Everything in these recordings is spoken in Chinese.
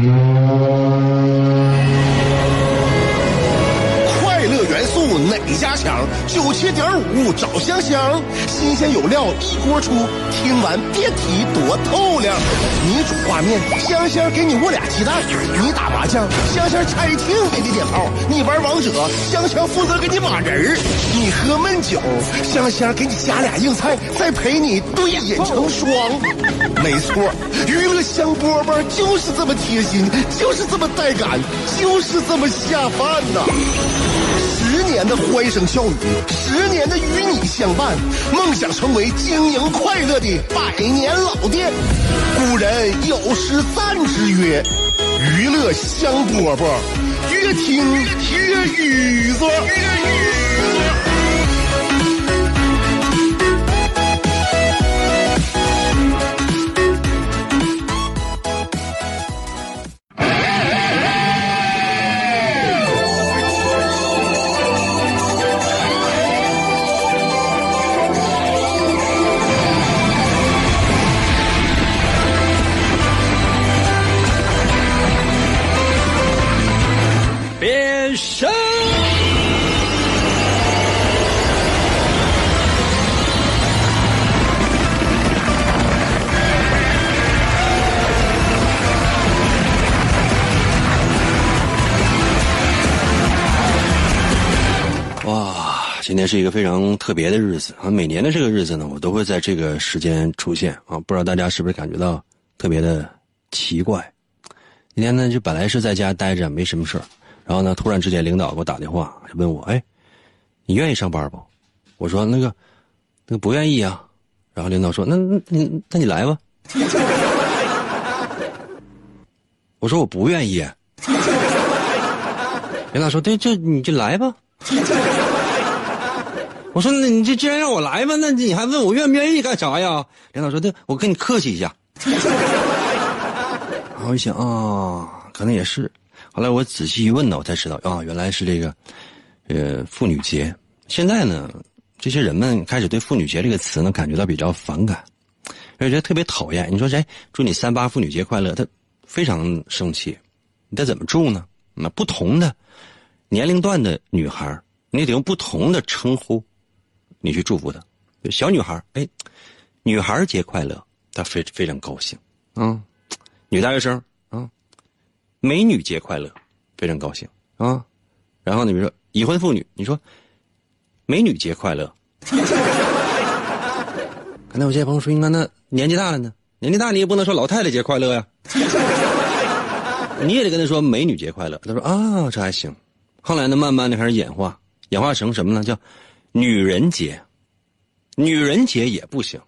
快乐元素哪家强？九七点五找香香，新鲜有料一锅出，听完别提多透亮。你煮挂面，香香给你握俩鸡蛋；你打麻将，香香拆听给你点炮；你玩王者，香香负责给你码人儿；你喝闷酒，香香给你加俩硬菜，再陪你对饮成双。没错，娱乐香饽饽就是这么贴心，就是这么带感，就是这么下饭呐。十年的欢声笑语，十年的与你相伴，梦想成为经营快乐的百年老店。古人有诗赞之曰：“娱乐香饽饽，越听越雨左。”变今天是一个非常特别的日子啊！每年的这个日子呢，我都会在这个时间出现啊！不知道大家是不是感觉到特别的奇怪？今天呢，就本来是在家待着，没什么事儿然后呢，突然之间领导给我打电话，就问我：“哎，你愿意上班不？”我说：“那个，那个不愿意啊。”然后领导说：“那那那那你来吧。”我说：“我不愿意。”领导说：“对，这你就来吧。”我说：“那你这既然让我来嘛，那你还问我愿不愿意干啥呀？”领导说：“对，我跟你客气一下。”然后一想啊，可能也是。后来我仔细一问呢，我才知道啊，原来是这个，呃，妇女节。现在呢，这些人们开始对“妇女节”这个词呢感觉到比较反感，而且觉得特别讨厌。你说谁祝你三八妇女节快乐？他非常生气。你得怎么祝呢？那不同的年龄段的女孩，你得用不同的称呼，你去祝福她。小女孩，哎，女孩节快乐，她非非常高兴啊。女大学生啊，美女节快乐，非常高兴啊。然后你比如说已婚妇女，你说美女节快乐。可能有些朋友说，你看那年纪大了呢，年纪大你也不能说老太太节快乐呀，你也得跟他说美女节快乐。他说啊，这还行。后来呢，慢慢的开始演化，演化成什么呢？叫女人节，女人节也不行，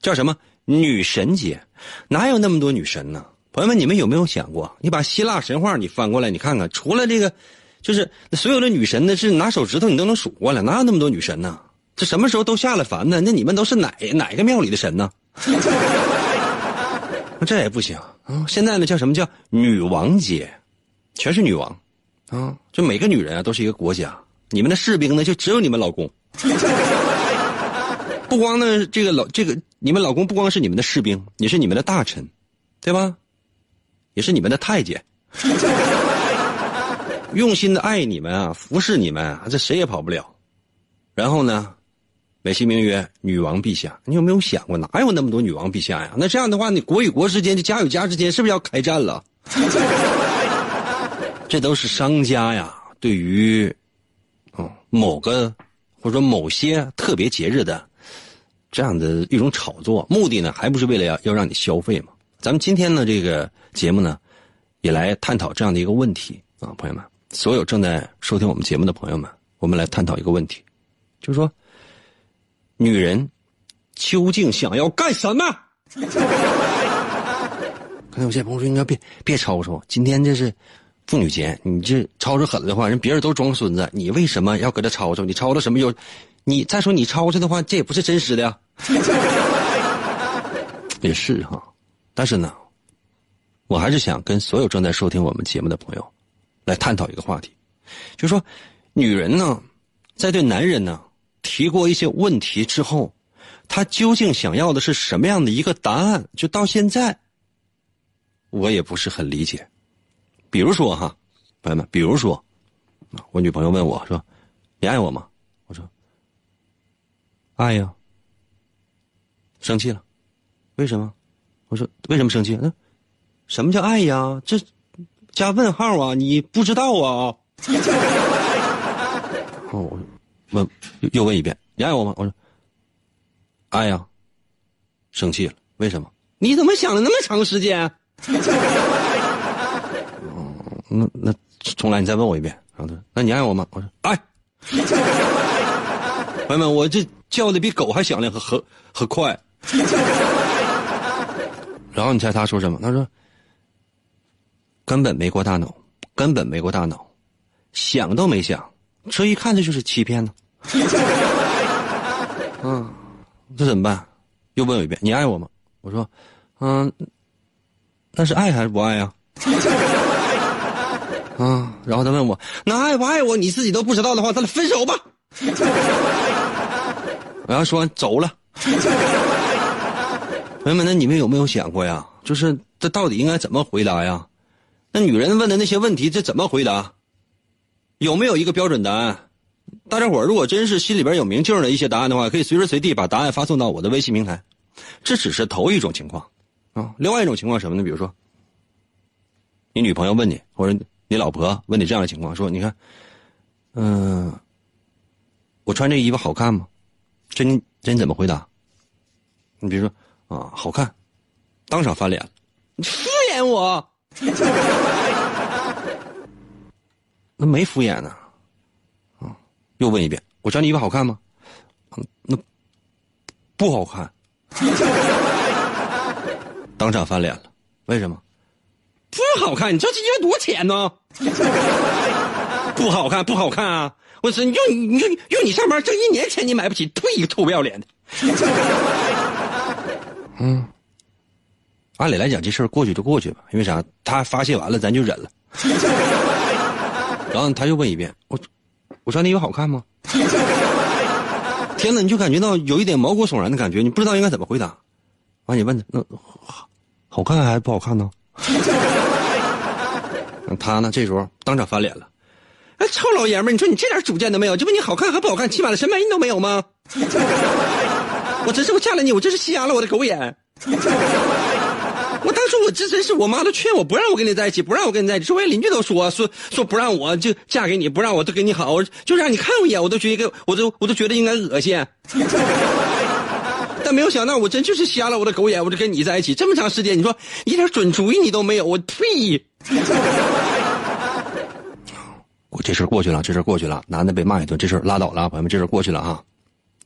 叫什么女神节？哪有那么多女神呢？朋友们，你们有没有想过？你把希腊神话你翻过来，你看看，除了这个，就是所有的女神呢，是拿手指头你都能数过来，哪有那么多女神呢？这什么时候都下了凡呢？那你们都是哪哪个庙里的神呢？这也不行啊！现在呢，叫什么叫女王节？全是女王啊！就每个女人啊，都是一个国家。你们的士兵呢，就只有你们老公。不光呢，这个老这个你们老公不光是你们的士兵，也是你们的大臣，对吧？也是你们的太监，用心的爱你们啊，服侍你们啊，这谁也跑不了。然后呢，美其名曰女王陛下，你有没有想过，哪有那么多女王陛下呀？那这样的话，你国与国之间，就家与家之间，是不是要开战了？这都是商家呀，对于，某个或者说某些特别节日的这样的一种炒作，目的呢，还不是为了要要让你消费吗？咱们今天呢，这个节目呢，也来探讨这样的一个问题啊，朋友们，所有正在收听我们节目的朋友们，我们来探讨一个问题，就是说，女人究竟想要干什么？刚才有些朋友说，应该别别吵吵，今天这是妇女节，你这吵吵狠的话，人别人都装孙子，你为什么要搁这吵吵？你吵吵什么有？你再说你吵吵的话，这也不是真实的呀。也是哈。但是呢，我还是想跟所有正在收听我们节目的朋友，来探讨一个话题，就说，女人呢，在对男人呢提过一些问题之后，她究竟想要的是什么样的一个答案？就到现在，我也不是很理解比如说哈，朋友们，比如说，我女朋友问我说：“你爱我吗？”我说：“爱呀。”生气了，为什么？我说：“为什么生气？那什么叫爱呀？这加问号啊？你不知道啊？” 哦，我问又问一遍：“你爱我吗？”我说：“爱呀。”生气了，为什么？你怎么想了那么长时间？那那重来，你再问我一遍。然后他说：“那你爱我吗？”我说：“爱。”朋友们，我这叫的比狗还响亮和和和快。然后你猜他说什么？他说：“根本没过大脑，根本没过大脑，想都没想，这一看这就是欺骗呢。”嗯，这怎么办？又问我一遍：“你爱我吗？”我说：“嗯，那是爱还是不爱呀？”啊，啊 然后他问我：“那爱不爱我？你自己都不知道的话，咱俩分手吧。”我要说走了。朋友们，那你们有没有想过呀？就是这到底应该怎么回答呀？那女人问的那些问题，这怎么回答？有没有一个标准答案？大家伙如果真是心里边有明镜的一些答案的话，可以随时随地把答案发送到我的微信平台。这只是头一种情况啊，另外一种情况什么呢？比如说，你女朋友问你，或者你老婆问你这样的情况，说：“你看，嗯，我穿这衣服好看吗？”这你这你怎么回答？你比如说啊，好看，当场翻脸了，你敷衍我，那没敷衍呢，啊，又问一遍，我穿这衣服好看吗？那不好看。当场翻脸了，为什么？不好看？你知道这衣服多钱呢？不好看，不好看啊！我说，你用你用用你上班挣一年钱，你买不起，退一个臭不要脸的。嗯，按理来讲，这事儿过去就过去吧，因为啥？他发泄完了，咱就忍了。然后他又问一遍：“我我穿那衣服好看吗？”天哪，你就感觉到有一点毛骨悚然的感觉，你不知道应该怎么回答。完，你问他那好看还是不好看呢？他呢，这时候当场翻脸了。哎，臭老爷们儿，你说你这点主见都没有，这不你好看和不好看，起码的审美你都没有吗？我真是我嫁了你，我真是瞎了我的狗眼。我当初我这真是我妈都劝我不让我跟你在一起，不让我跟你在一起，周围邻居都说说说不让我就嫁给你，不让我都跟你好，就让你看我一眼，我都觉得我都我都觉得应该恶心。但没有想到，我真就是瞎了我的狗眼，我就跟你在一起这么长时间，你说一点准主意你都没有，我呸！我这事过去了，这事过去了，男的被骂一顿，这事拉倒了，朋友们，这事过去了啊。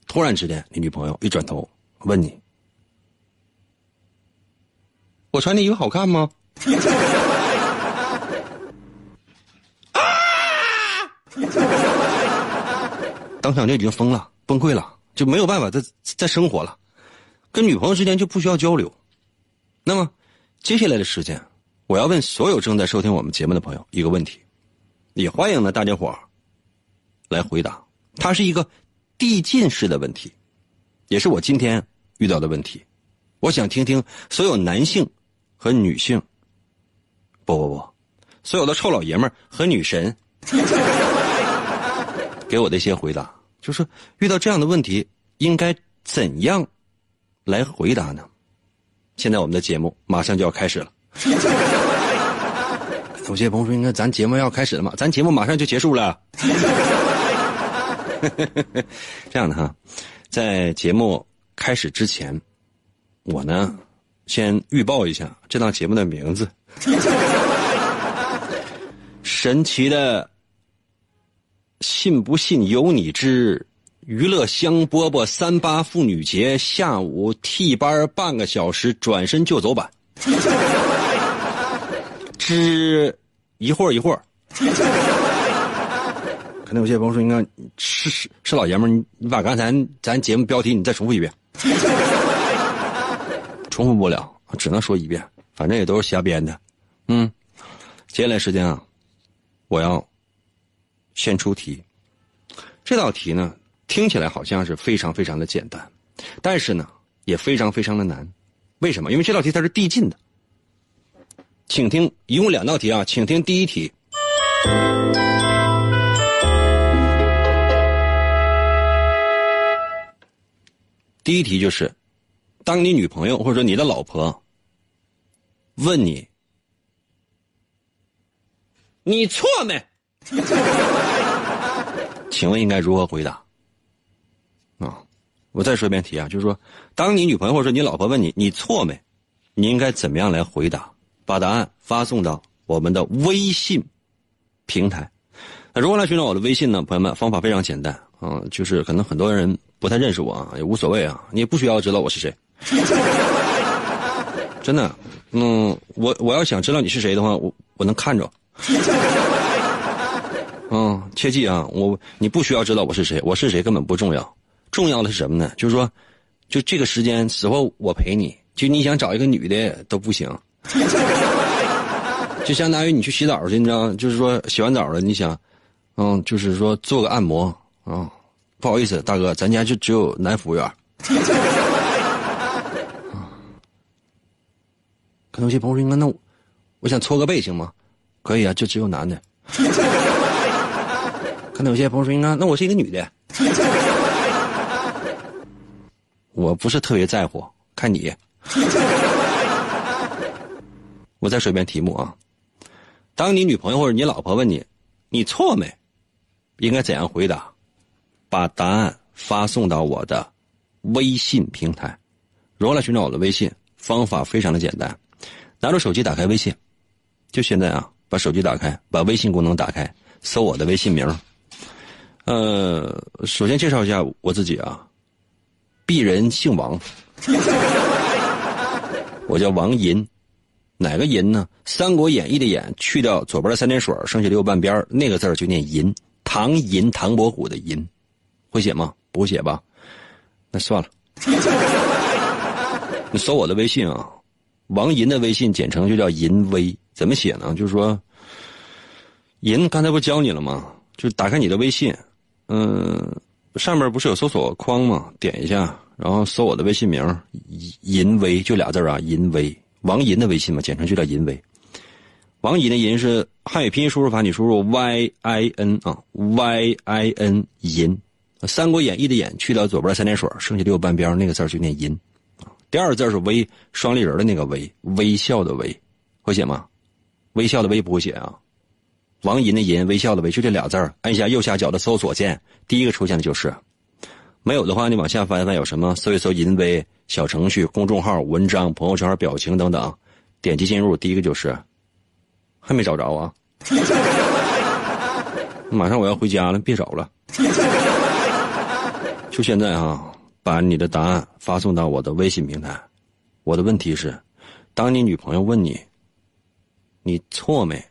突然之间，你女朋友一转头问你。我穿的衣服好看吗？啊！当场就已经疯了，崩溃了，就没有办法再再生活了，跟女朋友之间就不需要交流。那么，接下来的时间，我要问所有正在收听我们节目的朋友一个问题，也欢迎呢大家伙来回答。它是一个递进式的问题，也是我今天遇到的问题。我想听听所有男性。和女性，不不不，所有的臭老爷们和女神，给我的一些回答，就是遇到这样的问题应该怎样来回答呢？现在我们的节目马上就要开始了。有些朋友说：“应该咱节目要开始了吗？”咱节目马上就结束了。这样的哈，在节目开始之前，我呢。先预报一下这档节目的名字：神奇的，信不信由你之娱乐香饽饽三八妇女节下午替班半个小时转身就走版。之一会儿一会儿，可能有些朋友说应该是是是老爷们儿，你把刚才咱节目标题你再重复一遍。重复不了，只能说一遍，反正也都是瞎编的。嗯，接下来时间啊，我要先出题。这道题呢，听起来好像是非常非常的简单，但是呢，也非常非常的难。为什么？因为这道题它是递进的。请听，一共两道题啊，请听第一题。第一题就是，当你女朋友或者说你的老婆问你，你错没？请问应该如何回答？啊，我再说一遍题啊，就是说，当你女朋友或者说你老婆问你你错没，你应该怎么样来回答？把答案发送到我们的微信平台。那如何来寻找我的微信呢？朋友们，方法非常简单啊，就是可能很多人。不太认识我啊，也无所谓啊，你也不需要知道我是谁。真的，嗯，我我要想知道你是谁的话，我我能看着。嗯，切记啊，我你不需要知道我是谁，我是谁根本不重要，重要的是什么呢？就是说，就这个时间，死活我陪你，就你想找一个女的都不行。就相当于你去洗澡去，你知道，就是说洗完澡了，你想，嗯，就是说做个按摩啊。不好意思，大哥，咱家就只有男服务员。可能有些朋友说应该：“那我想搓个背行吗？”可以啊，就只有男的。可能有些朋友说：“应该那我是一个女的。”我不是特别在乎，看你。我再说一遍题目啊，当你女朋友或者你老婆问你“你错没”，应该怎样回答？把答案发送到我的微信平台。如何来寻找我的微信？方法非常的简单，拿出手机打开微信，就现在啊，把手机打开，把微信功能打开，搜我的微信名。呃，首先介绍一下我自己啊，鄙人姓王，我叫王银，哪个银呢？《三国演义》的演去掉左边的三点水，剩下的右半边那个字就念银，唐银，唐伯虎的银。会写吗？不会写吧？那算了。你搜我的微信啊，王银的微信简称就叫银威，怎么写呢？就是说，银刚才不教你了吗？就打开你的微信，嗯，上面不是有搜索框吗？点一下，然后搜我的微信名银威，就俩字啊，银威，王银的微信嘛，简称就叫银威。王银的银是汉语拼音输入法，你输入 y i n 啊，y i n 银。《三国演义》的演去掉左边三点水，剩下的右半边那个字就念银，第二个字是微，双立人的那个微，微笑的微，会写吗？微笑的微不会写啊。王银的银，微笑的微，就这俩字按下右下角的搜索键，第一个出现的就是。没有的话，你往下翻翻有什么？搜一搜银微小程序、公众号、文章、朋友圈、表情等等，点击进入，第一个就是。还没找着啊？马上我要回家了，别找了。就现在啊，把你的答案发送到我的微信平台。我的问题是，当你女朋友问你“你错没”，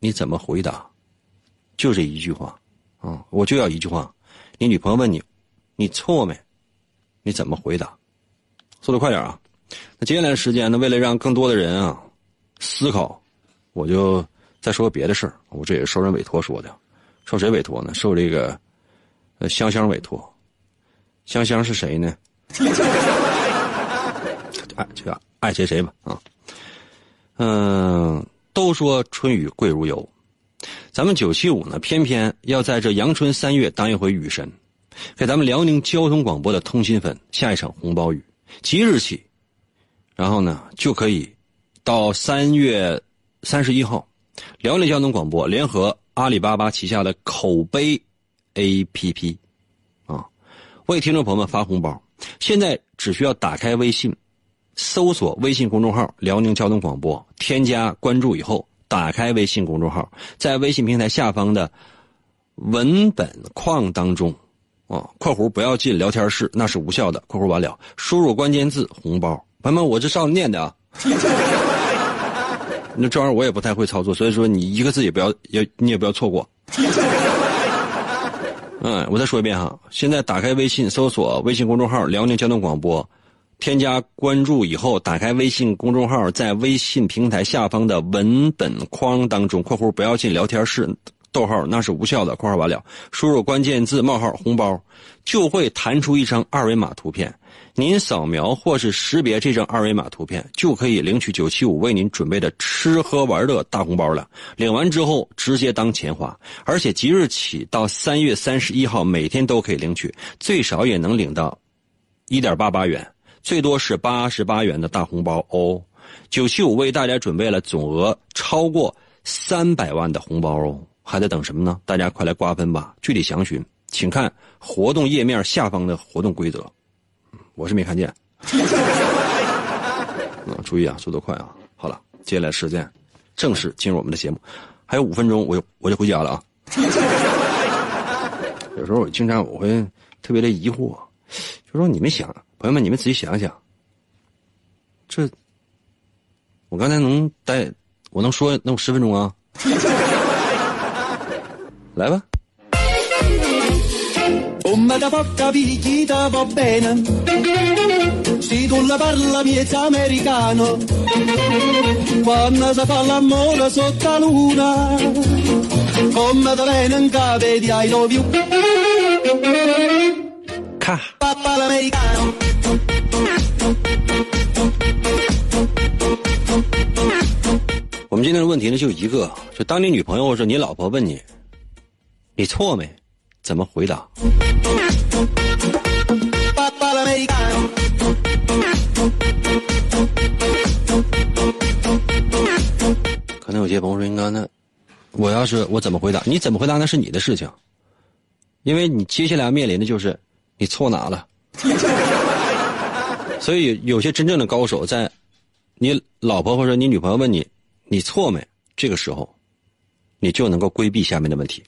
你怎么回答？就这一句话，啊，我就要一句话。你女朋友问你“你错没”，你怎么回答？速度快点啊！那接下来的时间呢？为了让更多的人啊思考，我就再说别的事儿。我这也是受人委托说的，受谁委托呢？受这个香香委托。香香是谁呢？爱这个爱谁谁吧啊。嗯，都说春雨贵如油，咱们九七五呢，偏偏要在这阳春三月当一回雨神，给咱们辽宁交通广播的通信粉下一场红包雨。即日起，然后呢就可以到三月三十一号，辽宁交通广播联合阿里巴巴旗下的口碑 APP 啊。为听众朋友们发红包，现在只需要打开微信，搜索微信公众号“辽宁交通广播”，添加关注以后，打开微信公众号，在微信平台下方的文本框当中，啊（括弧不要进聊天室，那是无效的）（括弧完了），输入关键字“红包”。朋友们，我这上念的啊，那这玩意儿我也不太会操作，所以说你一个字也不要，也你也不要错过。嗯，我再说一遍哈，现在打开微信，搜索微信公众号“辽宁交通广播”，添加关注以后，打开微信公众号，在微信平台下方的文本框当中（括弧不要进聊天室）逗号那是无效的，括号完了，输入关键字冒号红包，就会弹出一张二维码图片。您扫描或是识别这张二维码图片，就可以领取九七五为您准备的吃喝玩乐大红包了。领完之后直接当钱花，而且即日起到三月三十一号，每天都可以领取，最少也能领到一点八八元，最多是八十八元的大红包哦。九七五为大家准备了总额超过三百万的红包哦，还在等什么呢？大家快来瓜分吧！具体详询请看活动页面下方的活动规则。我是没看见。啊，注意啊，速度快啊！好了，接下来时间正式进入我们的节目，还有五分钟，我就我就回家了啊。有时候我经常我会特别的疑惑，就说你们想，朋友们，你们仔细想想，这我刚才能待，我能说能十分钟啊？来吧。卡。我们今天的问题呢，就一个，就当你女朋友或者你老婆问你。你错没？怎么回答？可能有些朋友说：“应该那我要是我怎么回答？你怎么回答那是你的事情，因为你接下来要面临的就是你错哪了。所以有些真正的高手，在你老婆或者你女朋友问你你错没，这个时候，你就能够规避下面的问题。”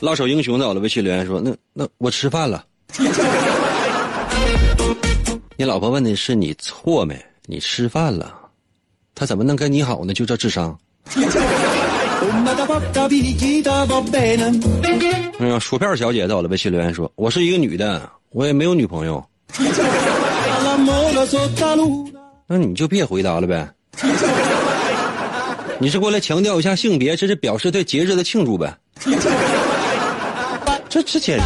老手英雄在我的微信留言说：“那那我吃饭了。你老婆问的是你错没？你吃饭了，他怎么能跟你好呢？就这智商。”哎呀，薯片小姐在我的微信留言说：“我是一个女的，我也没有女朋友。”那你就别回答了呗。你是过来强调一下性别，这是表示对节日的庆祝呗。这这简直！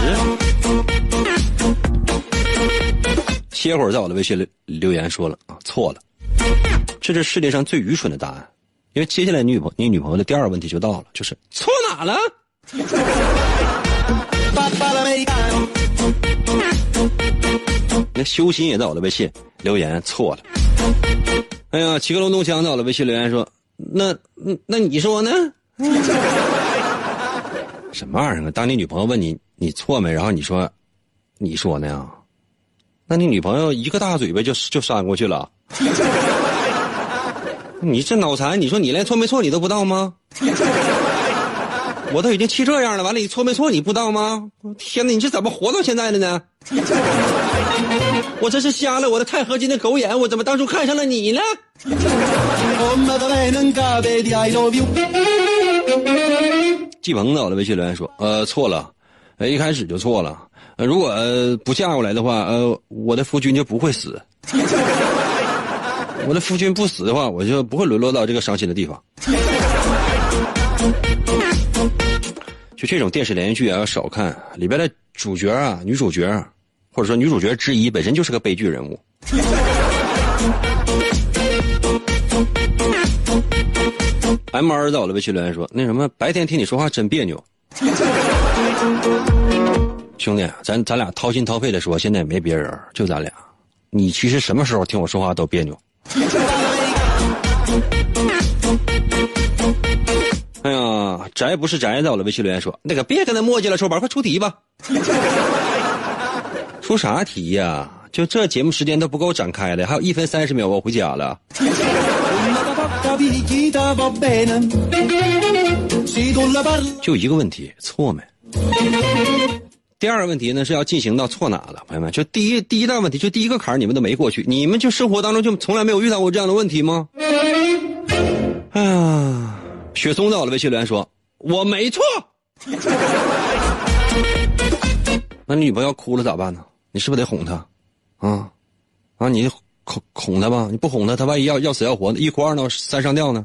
歇会儿在我的微信留留言说了啊，错了，这是世界上最愚蠢的答案，因为接下来你女朋你女朋友的第二个问题就到了，就是错哪了？那修心也在我的微信留言错了。哎呀，七个龙东强在我的微信留言说，那那你说呢？什么玩意儿啊？当你女朋友问你你错没，然后你说，你说呢？那你女朋友一个大嘴巴就就扇过去了。你这脑残！你说你连错没错你都不知道吗？我都已经气这样了，完了你错没错你不知道吗？天哪，你是怎么活到现在的呢？我真是瞎了我的钛合金的狗眼，我怎么当初看上了你呢？季鹏在我的微信留言说：“呃，错了，呃，一开始就错了。呃，如果不嫁过来的话，呃，我的夫君就不会死。我的夫君不死的话，我就不会沦落到这个伤心的地方。就这种电视连续剧啊，要少看，里边的主角啊，女主角，或者说女主角之一，本身就是个悲剧人物。” M 二在我的微信留言说：“那什么，白天听你说话真别扭。兄弟，咱咱俩掏心掏肺的说，现在也没别人，就咱俩。你其实什么时候听我说话都别扭。哎呀，宅不是宅，在我的微信留言说：那个别跟他磨叽了，臭宝，快出题吧。出啥题呀？就这节目时间都不够展开的，还有一分三十秒，我回家了。就一个问题，错没？第二个问题呢是要进行到错哪了，朋友们？就第一第一大问题，就第一个坎儿你们都没过去，你们就生活当中就从来没有遇到过这样的问题吗？哎呀，雪松在我的微信留言说我没错。那你女朋友哭了咋办呢？你是不是得哄她？啊啊，你。哄哄他吧，你不哄他，他万一要要死要活的，一哭二闹三上吊呢？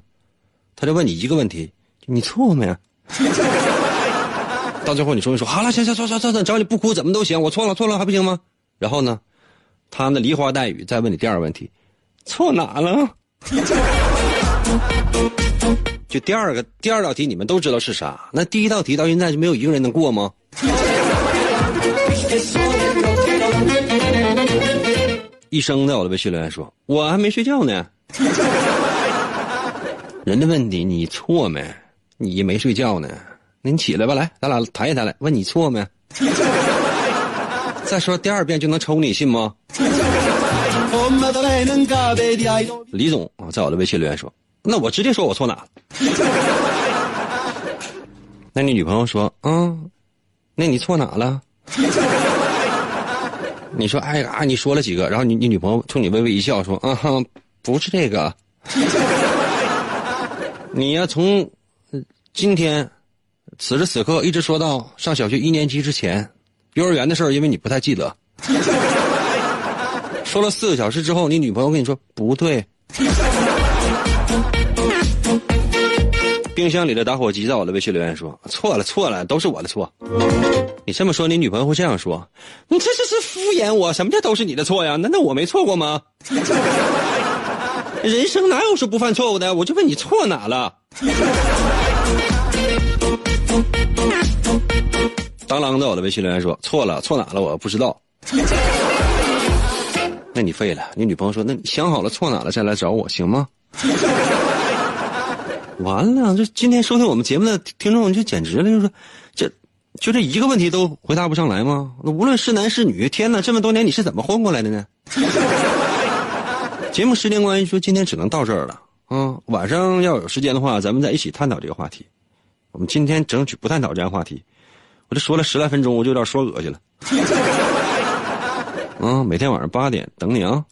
他就问你一个问题：你错没？到最后你终于说好了，行行，算算算算，只要你不哭，怎么都行，我错了错了还不行吗？然后呢，他那梨花带雨再问你第二个问题，错哪了？就第二个第二道题你们都知道是啥？那第一道题到现在就没有一个人能过吗？医生在我的微信留言说：“我还没睡觉呢。”人的问题你错没？你没睡觉呢？那你起来吧，来，咱俩谈一谈来。问你错没？再说第二遍就能抽你，信吗？李总啊，在我的微信留言说：“那我直接说我错哪了。”那你女朋友说：“嗯，那你错哪了？”你说：“哎呀，你说了几个？”然后你你女朋友冲你微微一笑说：“啊哈，不是这个。你呀，从今天此时此刻一直说到上小学一年级之前，幼儿园的事儿，因为你不太记得。说了四个小时之后，你女朋友跟你说不对。冰箱里的打火机在我的微信留言说错了错了，都是我的错。你这么说，你女朋友会这样说：你这这是敷衍我？什么叫都是你的错呀？难道我没错过吗？人生哪有说不犯错误的？我就问你错哪了？当啷在我的微信留言说错了错哪了？我不知道。那你废了。你女朋友说：“那你想好了错哪了再来找我行吗？”完了，这今天收听我们节目的听众就简直了，就是说，这就这一个问题都回答不上来吗？那无论是男是女，天哪，这么多年你是怎么混过来的呢？节目时间关系，说今天只能到这儿了啊！晚上要有时间的话，咱们再一起探讨这个话题。我们今天争取不探讨这样话题。我这说了十来分钟，我就有点说恶心了。啊，每天晚上八点等你啊。